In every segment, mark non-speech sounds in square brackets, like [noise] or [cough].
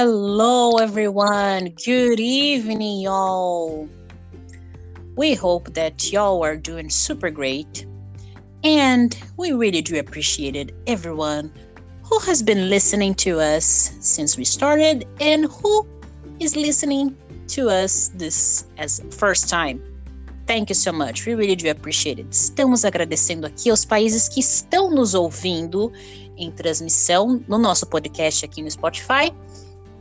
Hello, everyone. Good evening, y'all. We hope that y'all are doing super great. And we really do appreciate it, everyone who has been listening to us since we started and who is listening to us this as first time. Thank you so much. We really do appreciate it. Estamos agradecendo aqui aos países que estão nos ouvindo em transmissão no nosso podcast aqui no Spotify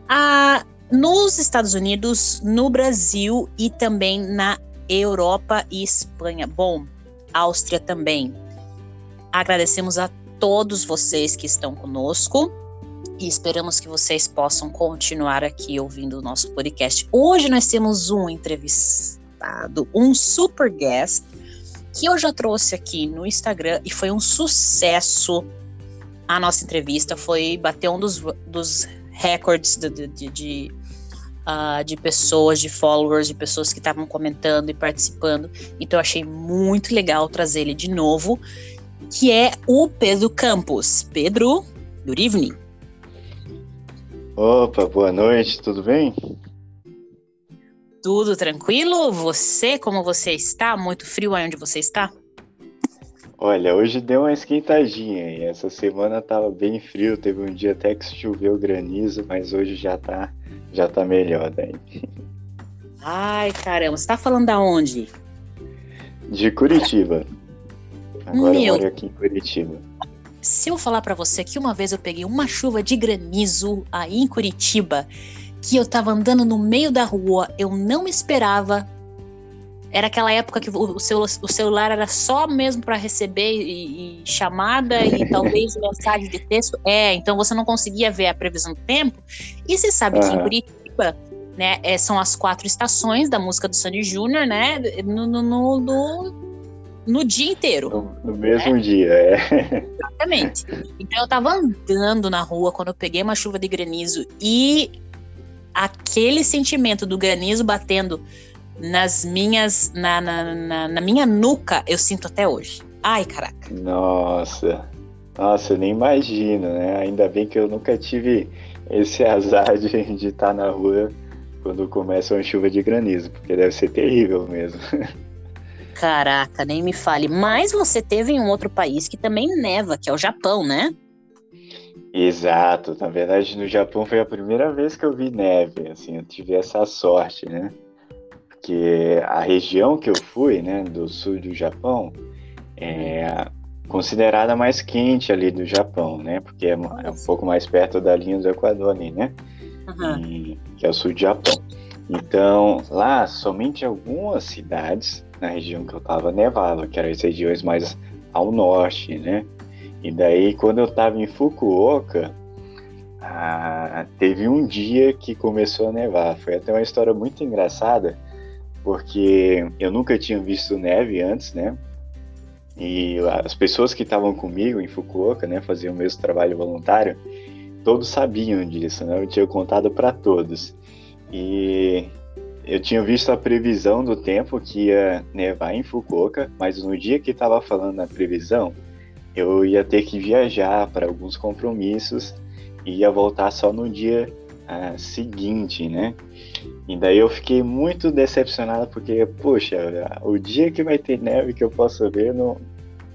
a, nos Estados Unidos, no Brasil e também na Europa e Espanha. Bom, Áustria também. Agradecemos a todos vocês que estão conosco e esperamos que vocês possam continuar aqui ouvindo o nosso podcast. Hoje nós temos um entrevistado, um super guest, que eu já trouxe aqui no Instagram e foi um sucesso. A nossa entrevista foi bater um dos, dos recordes de, de, de, uh, de pessoas, de followers, de pessoas que estavam comentando e participando. Então eu achei muito legal trazer ele de novo, que é o Pedro Campos. Pedro, good evening. Opa, boa noite, tudo bem? Tudo tranquilo? Você, como você está? Muito frio aí onde você está? Olha, hoje deu uma esquentadinha e essa semana tava bem frio, teve um dia até que choveu granizo, mas hoje já tá, já tá melhor daí. Ai, caramba, você tá falando da onde? De Curitiba. Agora Meu, eu moro aqui em Curitiba. Se eu falar para você que uma vez eu peguei uma chuva de granizo aí em Curitiba, que eu tava andando no meio da rua, eu não esperava era aquela época que o, seu, o celular era só mesmo para receber e, e, chamada e [laughs] talvez mensagem de texto. É, então você não conseguia ver a previsão do tempo. E você sabe uhum. que em Curitiba, né, é, são as quatro estações da música do Sandy Júnior, né, no, no, no, no, no dia inteiro. No, no mesmo né? dia, é. [laughs] Exatamente. Então eu tava andando na rua quando eu peguei uma chuva de granizo e aquele sentimento do granizo batendo nas minhas. Na, na, na, na, minha nuca, eu sinto até hoje. Ai, caraca. Nossa. Nossa, eu nem imagino, né? Ainda bem que eu nunca tive esse azar de, estar na rua quando começa uma chuva de granizo, porque deve ser terrível mesmo. Caraca, nem me fale. Mas você teve em um outro país que também neva, que é o Japão, né? Exato. Na verdade, no Japão foi a primeira vez que eu vi neve. Assim, eu tive essa sorte, né? Que a região que eu fui, né, do sul do Japão, é considerada mais quente ali do Japão, né, porque é, é um pouco mais perto da linha do Equador ali, né, uhum. e, que é o sul do Japão. Então, lá, somente algumas cidades na região que eu estava nevava, que eram as regiões mais ao norte, né, e daí, quando eu estava em Fukuoka, ah, teve um dia que começou a nevar. Foi até uma história muito engraçada, porque eu nunca tinha visto neve antes, né? E as pessoas que estavam comigo em Fukuoka, né, faziam o mesmo trabalho voluntário, todos sabiam disso, né? Eu tinha contado para todos. E eu tinha visto a previsão do tempo que ia nevar em Fukuoka, mas no dia que estava falando a previsão, eu ia ter que viajar para alguns compromissos e ia voltar só no dia uh, seguinte, né? E daí eu fiquei muito decepcionado porque, poxa, o dia que vai ter neve que eu possa ver, eu não,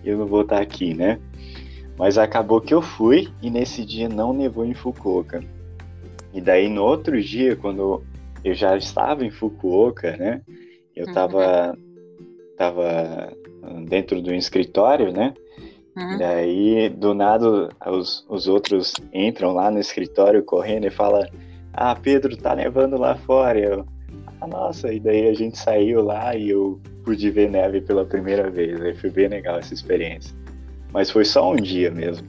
eu não vou estar aqui, né? Mas acabou que eu fui e nesse dia não nevou em Fukuoka. E daí no outro dia, quando eu já estava em Fukuoka, né? Eu estava uhum. tava dentro do escritório, né? Uhum. Daí, do nada, os, os outros entram lá no escritório correndo e falam: Ah, Pedro, tá nevando lá fora. Eu, ah, nossa, e daí a gente saiu lá e eu pude ver neve pela primeira vez. Aí foi bem legal essa experiência. Mas foi só um dia mesmo.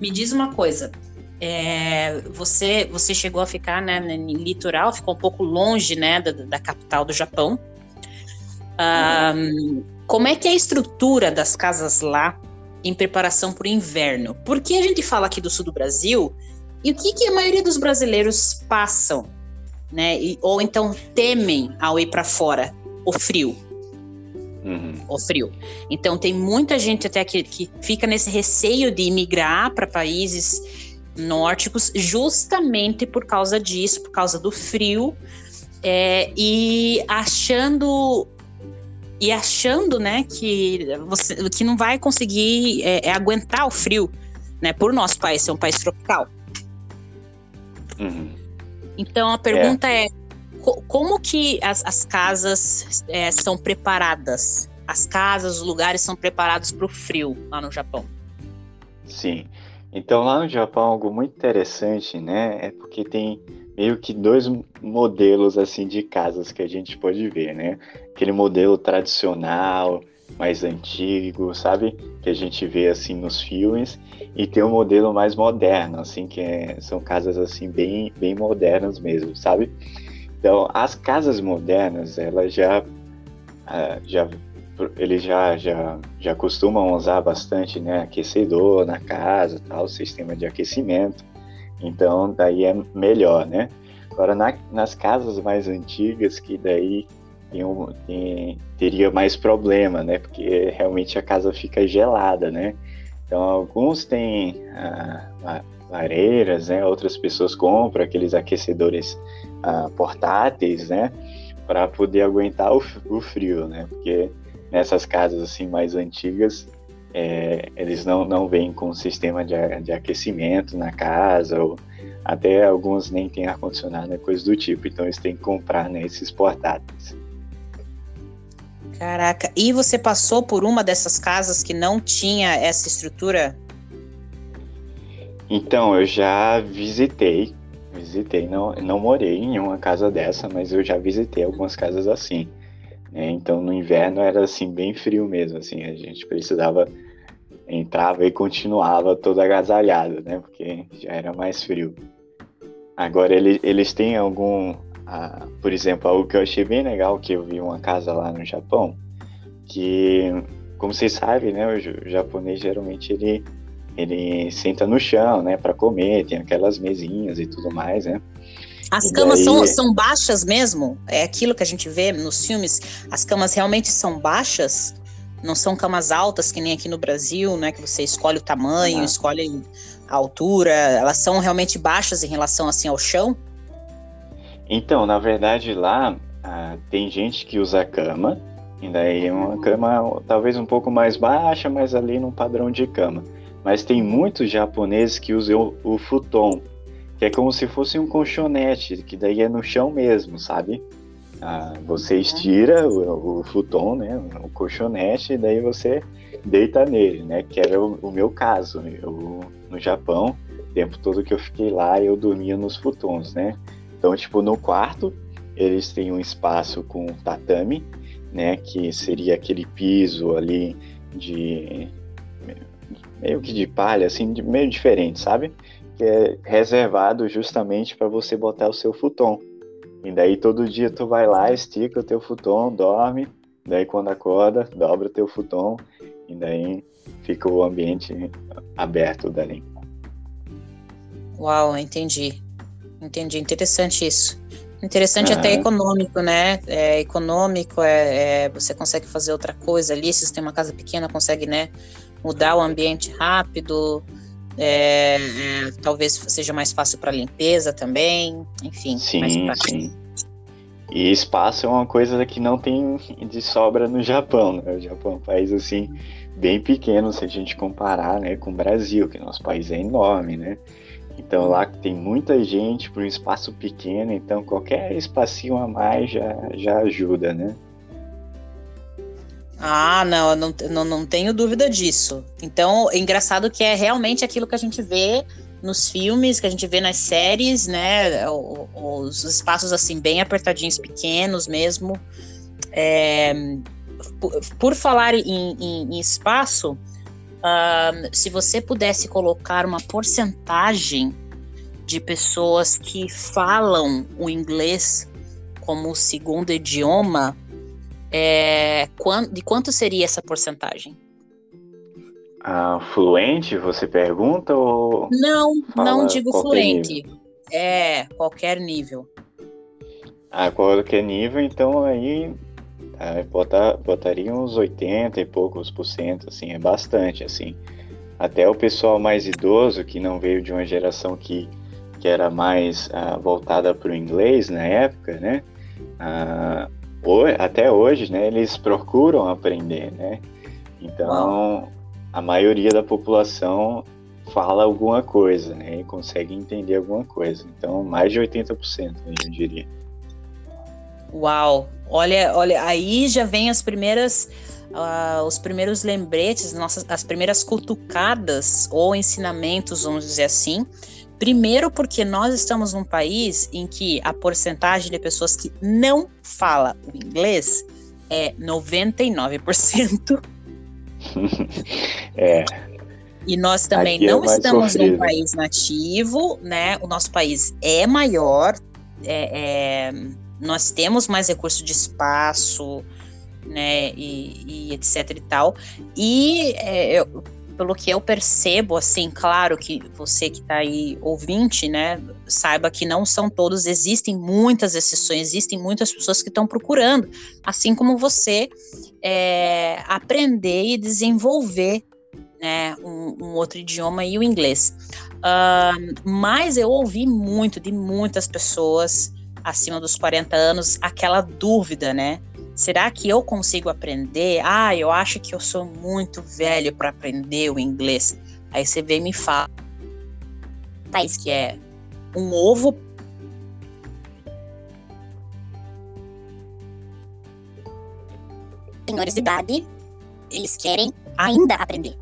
Me diz uma coisa. É, você você chegou a ficar né, no litoral, ficou um pouco longe né, da, da capital do Japão. Um, como é que é a estrutura das casas lá em preparação para o inverno? Porque a gente fala aqui do sul do Brasil e o que, que a maioria dos brasileiros passam, né? E, ou então temem ao ir para fora? O frio. Uhum. O frio. Então tem muita gente até que, que fica nesse receio de imigrar para países nórdicos, justamente por causa disso, por causa do frio, é, e achando e achando, né, que você que não vai conseguir é, é aguentar o frio, né, por nosso país ser um país tropical. Uhum. Então a pergunta é, é co como que as, as casas é, são preparadas? As casas, os lugares são preparados para o frio lá no Japão? Sim. Então lá no Japão algo muito interessante, né, é porque tem meio que dois modelos assim de casas que a gente pode ver, né? Aquele modelo tradicional, mais antigo, sabe? Que a gente vê assim nos filmes e tem um modelo mais moderno, assim que é, são casas assim bem bem modernas mesmo, sabe? Então as casas modernas elas já uh, já eles já, já, já costumam usar bastante né, aquecedor na casa, tal, sistema de aquecimento. Então, daí é melhor, né? Agora, na, nas casas mais antigas, que daí tem um, tem, teria mais problema, né? Porque realmente a casa fica gelada, né? Então, alguns têm ah, lareiras, né? Outras pessoas compram aqueles aquecedores ah, portáteis, né? Para poder aguentar o, o frio, né? Porque nessas casas assim mais antigas, é, eles não, não vêm com sistema de, de aquecimento na casa, ou até alguns nem têm ar-condicionado, né, coisa do tipo. Então eles têm que comprar né, esses portáteis. Caraca, e você passou por uma dessas casas que não tinha essa estrutura? Então, eu já visitei, visitei, não, não morei em uma casa dessa, mas eu já visitei algumas casas assim. Né? Então no inverno era assim bem frio mesmo, assim a gente precisava entrava e continuava todo agasalhado, né? Porque já era mais frio. Agora ele, eles têm algum, ah, por exemplo, algo que eu achei bem legal que eu vi uma casa lá no Japão, que como vocês sabem, né, o japonês geralmente ele ele senta no chão, né, para comer, tem aquelas mesinhas e tudo mais, né? As camas daí... são, são baixas mesmo? É aquilo que a gente vê nos filmes? As camas realmente são baixas? Não são camas altas que nem aqui no Brasil, né? Que você escolhe o tamanho, ah. escolhe a altura. Elas são realmente baixas em relação assim ao chão? Então, na verdade, lá ah, tem gente que usa cama, e daí é uma cama talvez um pouco mais baixa, mas ali num padrão de cama. Mas tem muitos japoneses que usam o, o futon, que é como se fosse um colchonete, que daí é no chão mesmo, sabe? Ah, você estira o, o futon, né, o colchonete, e daí você deita nele, né? Que era o, o meu caso. Eu, no Japão, o tempo todo que eu fiquei lá, eu dormia nos futons, né? Então, tipo, no quarto, eles têm um espaço com tatame, né? Que seria aquele piso ali de meio que de palha, assim, de, meio diferente, sabe? que é reservado justamente para você botar o seu futon. E daí todo dia tu vai lá, estica o teu futon, dorme, daí quando acorda, dobra o teu futon e daí fica o ambiente aberto dali. Uau, entendi. Entendi, interessante isso. Interessante uhum. até econômico, né? É econômico, é, é, você consegue fazer outra coisa ali, se você tem uma casa pequena, consegue, né, mudar o ambiente rápido, é, é, talvez seja mais fácil para limpeza também, enfim. Sim, sim. E espaço é uma coisa que não tem de sobra no Japão, né? O Japão é um país assim bem pequeno se a gente comparar, né, com o Brasil, que nosso país é enorme, né? Então lá tem muita gente para um espaço pequeno, então qualquer espacinho a mais já, já ajuda, né? Ah, não, não, não, não tenho dúvida disso. Então, é engraçado que é realmente aquilo que a gente vê nos filmes, que a gente vê nas séries, né? Os, espaços assim, bem apertadinhos, pequenos mesmo. É, por, por, falar em, em, em espaço, uh, se você pudesse colocar uma porcentagem de pessoas que falam o inglês como segundo idioma, é, de quanto seria essa porcentagem? Ah, fluente, você pergunta ou. Não, não digo fluente. Nível? É, qualquer nível. Ah, qualquer nível, então aí é, botar, botaria uns 80 e poucos por cento, assim, é bastante, assim. até o pessoal mais idoso, que não veio de uma geração que, que era mais uh, voltada para o inglês na época, né? Uh, até hoje, né? Eles procuram aprender, né? Então, a maioria da população fala alguma coisa, né? E consegue entender alguma coisa. Então, mais de 80%, eu diria. Uau! Olha, olha, aí já vem as primeiras uh, os primeiros lembretes, nossas, as primeiras cutucadas ou ensinamentos, vamos dizer assim. Primeiro, porque nós estamos num país em que a porcentagem de pessoas que não fala o inglês é 99%. [laughs] é. E nós também Aqui é não é estamos sofrido. num país nativo, né? O nosso país é maior, é, é, nós temos mais recurso de espaço, né, e, e etc e tal. E é, eu, pelo que eu percebo, assim, claro que você que está aí ouvinte, né, saiba que não são todos, existem muitas exceções, existem muitas pessoas que estão procurando, assim como você, é, aprender e desenvolver né, um, um, outro idioma e o inglês. Uh, mas eu ouvi muito de muitas pessoas acima dos 40 anos aquela dúvida, né? Será que eu consigo aprender? Ah, eu acho que eu sou muito velho para aprender o inglês. Aí você vem e me fala, país que é um ovo senhores de idade, eles querem ainda aprender.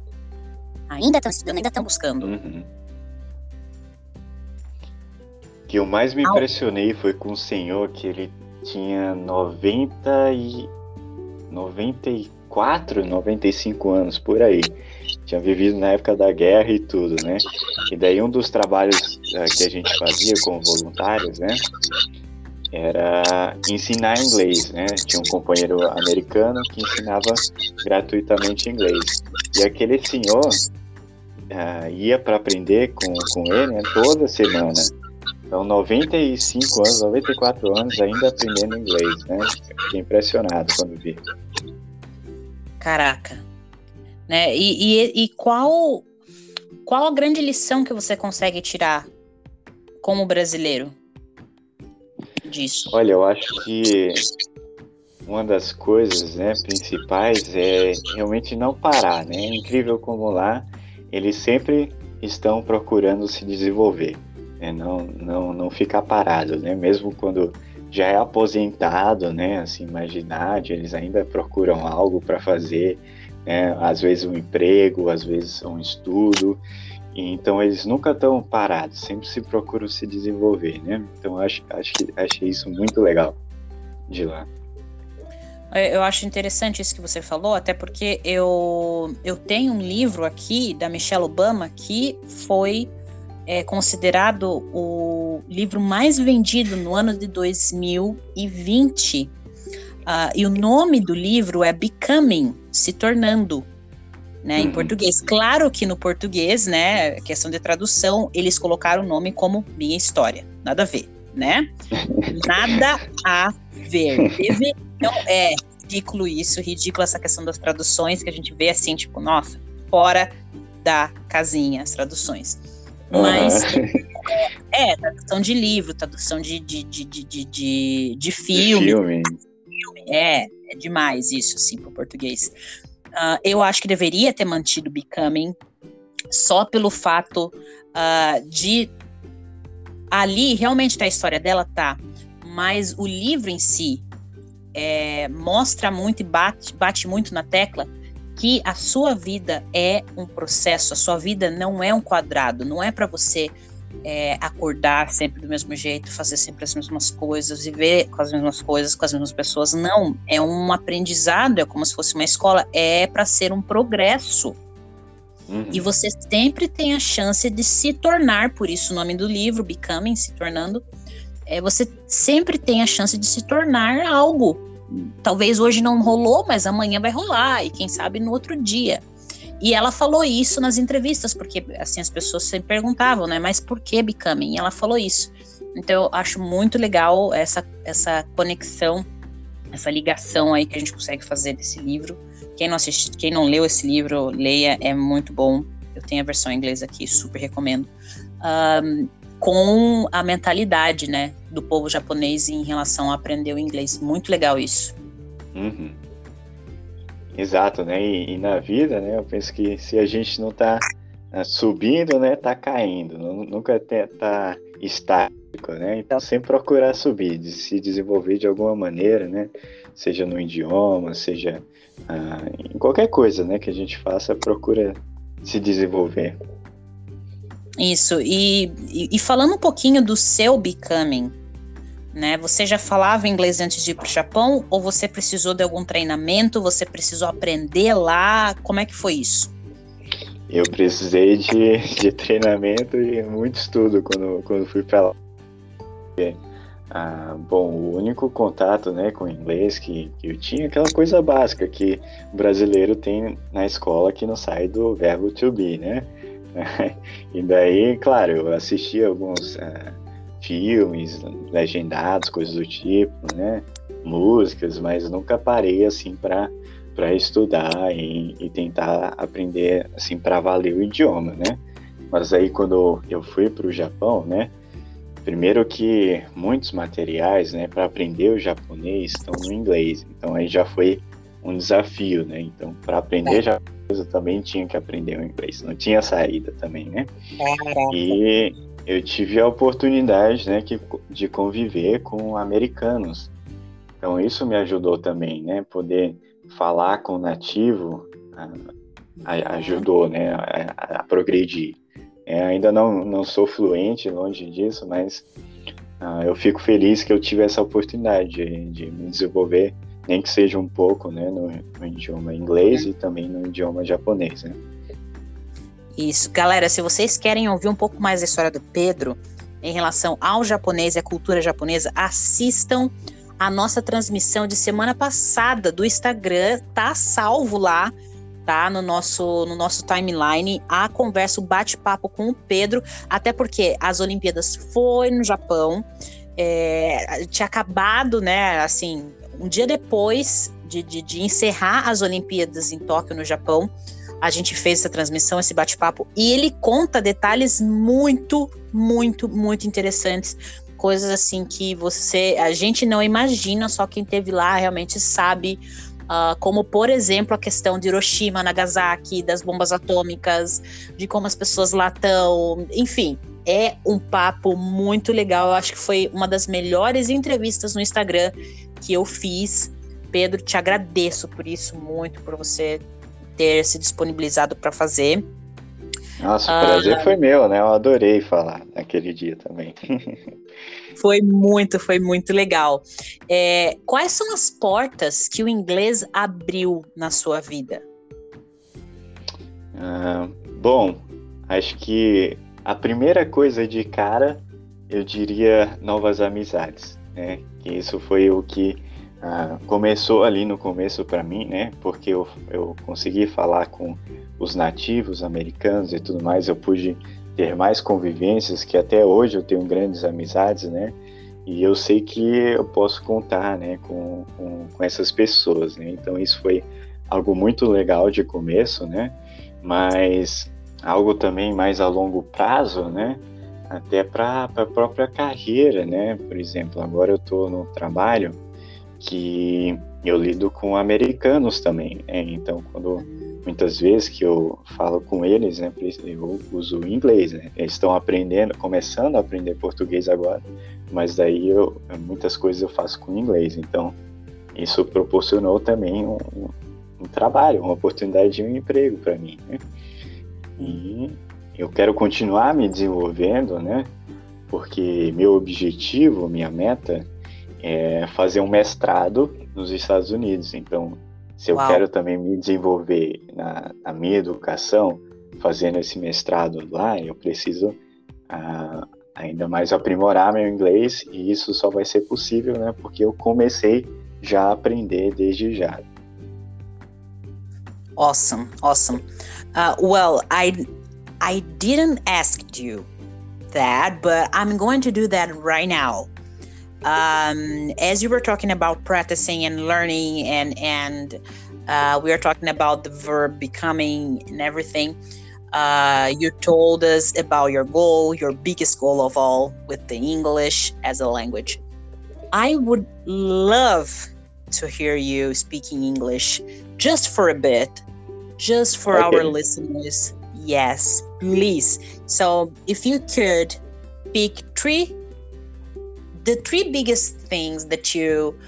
Ainda estão estudando, ainda estão buscando. Uhum. O que eu mais me impressionei foi com o senhor que ele tinha 90 e 94, 95 anos por aí. Tinha vivido na época da guerra e tudo, né? E daí um dos trabalhos uh, que a gente fazia como voluntários, né? Era ensinar inglês, né? Tinha um companheiro americano que ensinava gratuitamente inglês. E aquele senhor uh, ia para aprender com, com ele né, toda semana. Então, 95 anos, 94 anos ainda aprendendo inglês, né? Fiquei impressionado quando vi. Caraca. Né? E, e, e qual, qual a grande lição que você consegue tirar como brasileiro disso? Olha, eu acho que uma das coisas né, principais é realmente não parar, né? É incrível como lá eles sempre estão procurando se desenvolver né? não, não, não ficar parado, né? Mesmo quando já é aposentado, né? Assim, mais eles ainda procuram algo para fazer, né? Às vezes um emprego, às vezes um estudo. então eles nunca estão parados, sempre se procuram se desenvolver, né? Então acho, acho que achei isso muito legal de lá. Eu acho interessante isso que você falou, até porque eu, eu tenho um livro aqui da Michelle Obama que foi é considerado o livro mais vendido no ano de 2020. Uh, ah, e o nome do livro é Becoming, se tornando, né, uhum. em português. Claro que no português, né, questão de tradução, eles colocaram o nome como Minha História. Nada a ver, né? [laughs] Nada a ver. Deve, então, é ridículo isso, ridículo essa questão das traduções que a gente vê assim, tipo, nossa, fora da casinha as traduções. Mas uhum. [laughs] é, tradução de livro, tradução de, de, de, de, de, de filme. filme. É, é demais isso, assim, para o português. Uh, eu acho que deveria ter mantido Becoming só pelo fato uh, de ali realmente tá a história dela, tá. Mas o livro em si é, mostra muito e bate, bate muito na tecla que a sua vida é um processo, a sua vida não é um quadrado, não é para você é, acordar sempre do mesmo jeito, fazer sempre as mesmas coisas, viver com as mesmas coisas, com as mesmas pessoas. Não, é um aprendizado, é como se fosse uma escola, é para ser um progresso. Uhum. E você sempre tem a chance de se tornar, por isso o nome do livro, Becoming, se tornando, é, você sempre tem a chance de se tornar algo talvez hoje não rolou, mas amanhã vai rolar, e quem sabe no outro dia. E ela falou isso nas entrevistas, porque assim as pessoas sempre perguntavam, né? Mas por que Becoming? E ela falou isso. Então eu acho muito legal essa, essa conexão, essa ligação aí que a gente consegue fazer desse livro. Quem não assiste, quem não leu esse livro, leia, é muito bom. Eu tem a versão em inglês aqui, super recomendo. Um, com a mentalidade, né, do povo japonês em relação a aprender o inglês. Muito legal isso. Uhum. Exato, né? E, e, na vida, né? Eu penso que se a gente não tá né, subindo, né? Tá caindo. Nunca tá estático, né? Então sempre procurar subir, se desenvolver de alguma maneira, né? Seja no idioma, seja ah, em qualquer coisa, né? Que a gente faça, procura se desenvolver. Isso, e, e, falando um pouquinho do seu becoming, né? Você já falava inglês antes de ir para o Japão ou você precisou de algum treinamento? Você precisou aprender lá? Como é que foi isso? Eu precisei de, de treinamento e muito estudo quando, quando fui para lá. Ah, bom, o único contato né, com inglês que, que eu tinha, aquela coisa básica que o brasileiro tem na escola que não sai do verbo to be, né? [laughs] e daí, claro, eu assisti alguns uh, filmes legendados, coisas do tipo, né? Músicas, mas nunca parei assim para para estudar e, e, tentar aprender assim para valer o idioma, né? Mas aí quando eu fui para o Japão, né? Primeiro que muitos materiais, né, para aprender o japonês estão no inglês. Então aí já foi um desafio, né? Então, para aprender é. japonês, eu também tinha que aprender o inglês. Não tinha saída também, né? É. E eu tive a oportunidade, né, que, de conviver com americanos. Então, isso me ajudou também, né? Poder falar com o nativo a, a, ajudou, né, a, a progredir. É, ainda não, não sou fluente, longe disso, mas uh, eu fico feliz que eu tive essa oportunidade de, de me desenvolver nem que seja um pouco, né, no, no idioma inglês e também no idioma japonês, né? Isso, galera, se vocês querem ouvir um pouco mais da história do Pedro em relação ao japonês e à cultura japonesa, assistam a nossa transmissão de semana passada do Instagram, tá salvo lá, tá? No nosso no nosso timeline. A conversa, o bate-papo com o Pedro, até porque as Olimpíadas foi no Japão, é, tinha acabado, né, assim, um dia depois de, de, de, encerrar as Olimpíadas em Tóquio, no Japão, a gente fez essa transmissão, esse bate-papo, e ele conta detalhes muito, muito, muito interessantes. Coisas assim que você, a gente não imagina, só quem teve lá realmente sabe. Uh, como, por exemplo, a questão de Hiroshima, Nagasaki, das bombas atômicas, de como as pessoas lá estão. Enfim, é um papo muito legal. Eu acho que foi uma das melhores entrevistas no Instagram que eu fiz. Pedro, te agradeço por isso muito, por você ter se disponibilizado para fazer. Nossa, o prazer ah, foi meu, né? Eu adorei falar naquele dia também. [laughs] foi muito, foi muito legal. É, quais são as portas que o inglês abriu na sua vida? Ah, bom, acho que a primeira coisa de cara, eu diria novas amizades, né? Que isso foi o que ah, começou ali no começo para mim, né? Porque eu, eu consegui falar com os nativos americanos e tudo mais, eu pude ter mais convivências que até hoje eu tenho grandes amizades, né? E eu sei que eu posso contar, né, com, com, com essas pessoas, né? Então isso foi algo muito legal de começo, né? Mas algo também mais a longo prazo, né? Até para a própria carreira, né? Por exemplo, agora eu estou no trabalho que eu lido com americanos também, né? Então, quando muitas vezes que eu falo com eles, né, eu uso inglês, né? Eles estão aprendendo, começando a aprender português agora, mas daí eu, muitas coisas eu faço com inglês. Então, isso proporcionou também um, um trabalho, uma oportunidade de um emprego para mim, né? E eu quero continuar me desenvolvendo, né? Porque meu objetivo, minha meta é fazer um mestrado nos Estados Unidos. Então, se eu Uau. quero também me desenvolver na, na, minha educação, fazendo esse mestrado lá, eu preciso ah, ainda mais aprimorar meu inglês e isso só vai ser possível, né? Porque eu comecei já a aprender desde já. Awesome, awesome. Uh, well, I I didn't ask you that, but I'm going to do that right now. Um, as you were talking about practicing and learning, and and uh, we are talking about the verb becoming and everything. Uh, you told us about your goal, your biggest goal of all, with the English as a language. I would love to hear you speaking English just for a bit, just for okay. our listeners. Yes, please. So, if you could pick three, the three biggest things that you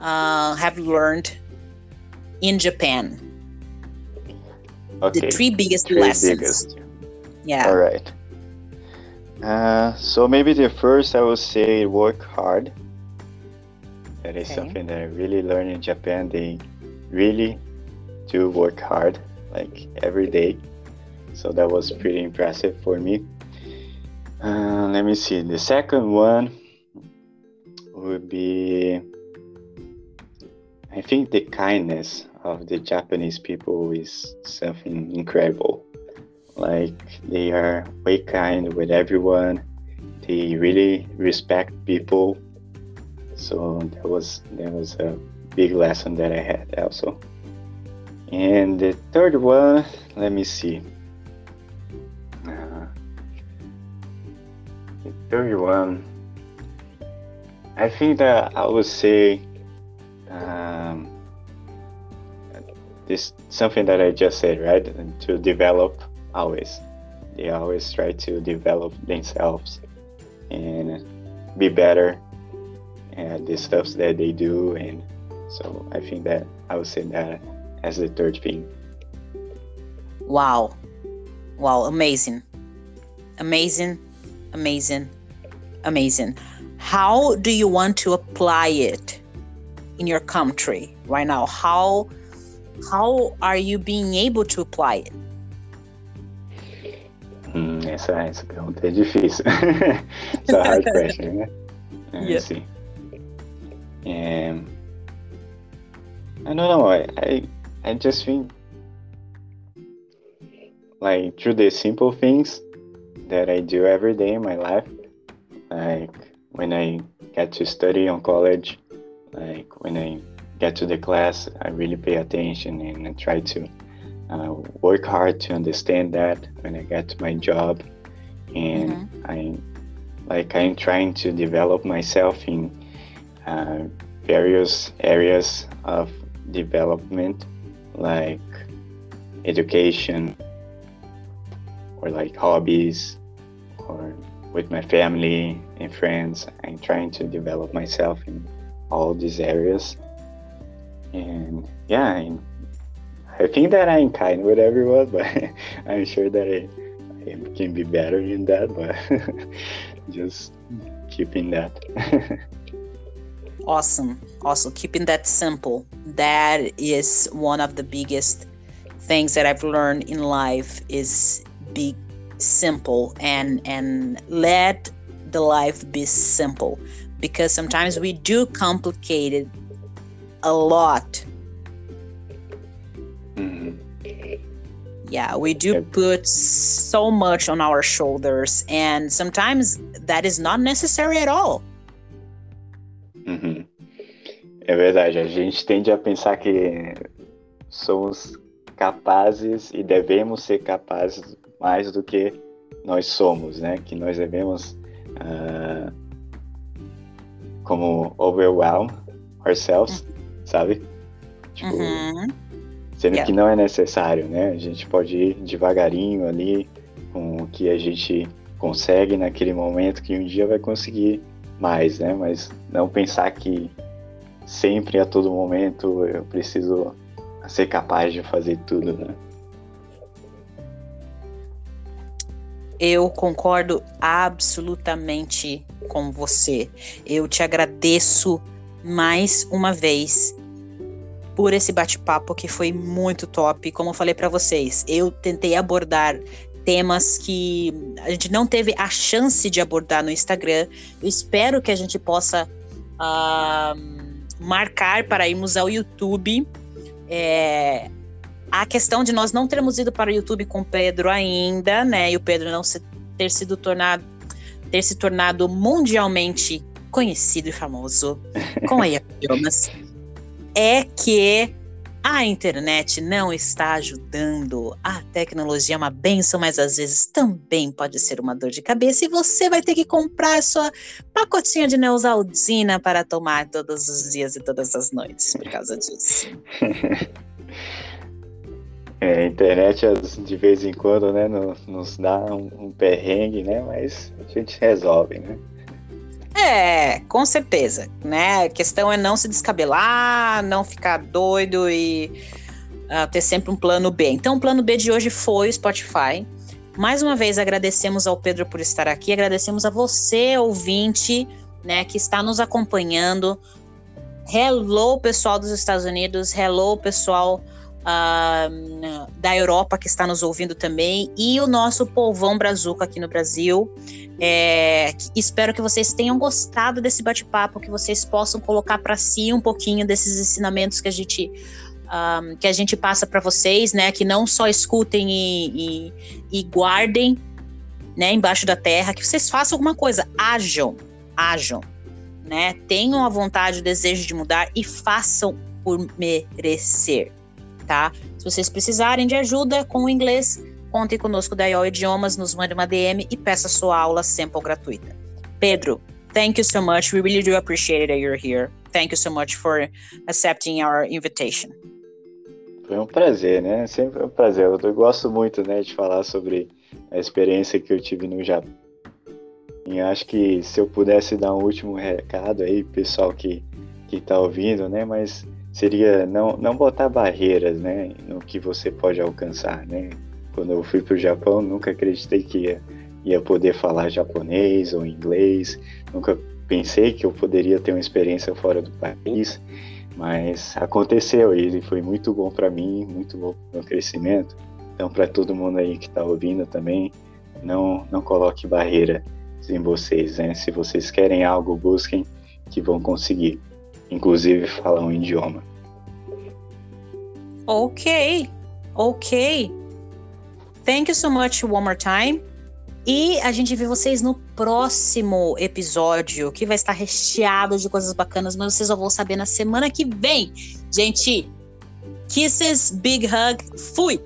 uh, have learned in Japan. Okay. The three biggest three lessons. Biggest. Yeah. All right. Uh, so maybe the first I would say work hard. That is okay. something that I really learned in Japan. They really do work hard, like every day. So that was pretty impressive for me. Uh, let me see. The second one would be I think the kindness of the Japanese people is something incredible. Like they are way kind with everyone. They really respect people. So that was that was a big lesson that I had also. And the third one, let me see. The third one, I think that I would say um, this something that I just said, right? And to develop always. They always try to develop themselves and be better at the stuff that they do. And so I think that I would say that as the third thing. Wow. Wow. Amazing. Amazing. Amazing. Amazing. How do you want to apply it in your country right now? How how are you being able to apply it? Hum, essa, essa pergunta é difícil. [laughs] It's a hard question, né? [laughs] Yeah. See. Um, I don't know. I, I I just think like through the simple things that I do every day in my life, like when I get to study on college, like when I get to the class, I really pay attention and I try to uh, work hard to understand that when I get to my job. And mm-hmm. I like I'm trying to develop myself in uh, various areas of development, like education or like hobbies or with my family and friends. I'm trying to develop myself in all these areas. And yeah, I, I think that I'm kind with everyone, [laughs] but I'm sure that I, I can be better in that, but [laughs] just keeping that. [laughs] awesome. Also, keeping that simple. That is one of the biggest things that I've learned in life is be simple and and let the life be simple because sometimes we do complicate it a lot. Mm-hmm. Yeah, we do put so much on our shoulders, and sometimes that is not necessary at all. Uhum. É verdade, a gente tende a pensar que somos capazes e devemos ser capazes mais do que nós somos, né? Que nós devemos uh, como overwhelm ourselves, uhum. sabe? Tipo, uhum. Sendo yeah. que não é necessário, né? A gente pode ir devagarinho ali com o que a gente consegue naquele momento que um dia vai conseguir mais, né? Mas não pensar que sempre a todo momento eu preciso ser capaz de fazer tudo, né? Eu concordo absolutamente com você. Eu te agradeço mais uma vez por esse bate-papo que foi muito top. Como eu falei para vocês, eu tentei abordar temas que a gente não teve a chance de abordar no Instagram. Eu espero que a gente possa uh, marcar para irmos ao YouTube. É, a questão de nós não termos ido para o YouTube com o Pedro ainda, né? E o Pedro não se, ter sido tornado ter se tornado mundialmente conhecido e famoso com a [laughs] idiomas é que a internet não está ajudando. A tecnologia é uma benção, mas às vezes também pode ser uma dor de cabeça e você vai ter que comprar sua pacotinha de Neusaldina para tomar todos os dias e todas as noites por causa disso. [laughs] É, a internet de vez em quando, né, nos dá um, um perrengue, né, mas a gente resolve, né? É, com certeza, né? A questão é não se descabelar, não ficar doido e uh, ter sempre um plano B. Então, o plano B de hoje foi o Spotify. Mais uma vez, agradecemos ao Pedro por estar aqui, agradecemos a você, ouvinte, né, que está nos acompanhando. Hello, pessoal dos Estados Unidos, hello, pessoal uh, da Europa que está nos ouvindo também e o nosso povão brazuca aqui no Brasil. É, espero que vocês tenham gostado desse bate-papo, que vocês possam colocar para si um pouquinho desses ensinamentos que a gente um, que a gente passa para vocês, né? Que não só escutem e, e, e, guardem, né? Embaixo da terra, que vocês façam alguma coisa, ajam, ajam, né? Tenham a vontade, o desejo de mudar e façam por merecer tá? Se vocês precisarem de ajuda com o inglês, contem conosco da IO Idiomas, nos mande uma DM e peça sua aula sample gratuita. Pedro, thank you so much. We really do appreciate that you're here. Thank you so much for accepting our invitation. Foi um prazer, né? Sempre um prazer. Eu gosto muito, né, de falar sobre a experiência que eu tive no Japão. E acho que se eu pudesse dar um último recado aí, pessoal que que tá ouvindo, né, mas seria não, não botar barreiras né, no que você pode alcançar. Né? Quando eu fui para o Japão, nunca acreditei que ia, ia poder falar japonês ou inglês, nunca pensei que eu poderia ter uma experiência fora do país, mas aconteceu e foi muito bom para mim, muito bom para o meu crescimento. Então, para todo mundo aí que está ouvindo também, não, não coloque barreira em vocês. Né? Se vocês querem algo, busquem que vão conseguir inclusive falar um idioma. Ok, ok. Thank you so much one more time. E a gente vê vocês no próximo episódio, que vai estar recheado de coisas bacanas, mas vocês só vão saber na semana que vem. Gente, kisses, big hug, fui!